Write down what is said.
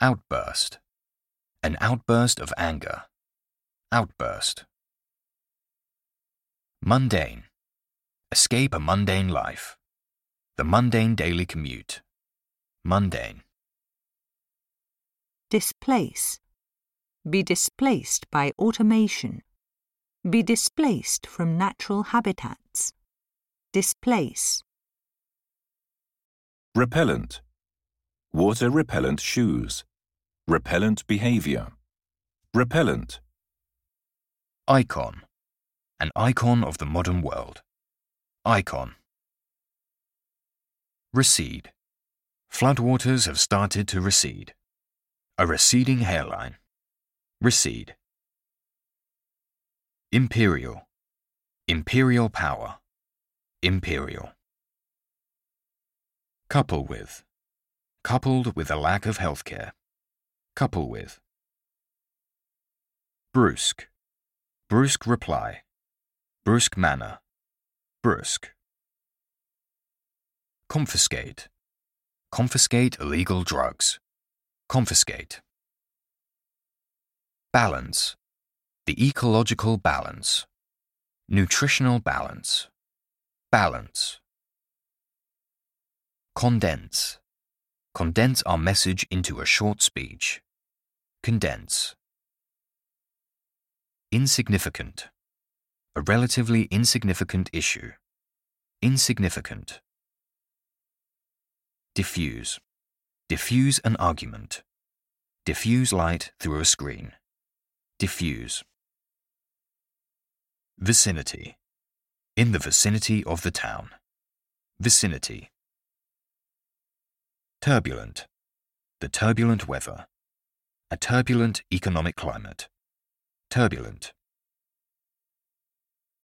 Outburst. An outburst of anger. Outburst. Mundane. Escape a mundane life. The mundane daily commute. Mundane. Displace. Be displaced by automation. Be displaced from natural habitats. Displace. Repellent. Water repellent shoes. Repellent behavior. Repellent. Icon. An icon of the modern world. Icon. Recede. Floodwaters have started to recede. A receding hairline. Recede. Imperial. Imperial power. Imperial. Couple with. Coupled with a lack of healthcare. Couple with. Brusque. Brusque reply. Brusque manner. Brusque. Confiscate. Confiscate illegal drugs. Confiscate. Balance. The ecological balance. Nutritional balance. Balance. Condense. Condense our message into a short speech. Condense. Insignificant. A relatively insignificant issue. Insignificant. Diffuse. Diffuse an argument. Diffuse light through a screen. Diffuse. Vicinity. In the vicinity of the town. Vicinity. Turbulent. The turbulent weather. A turbulent economic climate. Turbulent.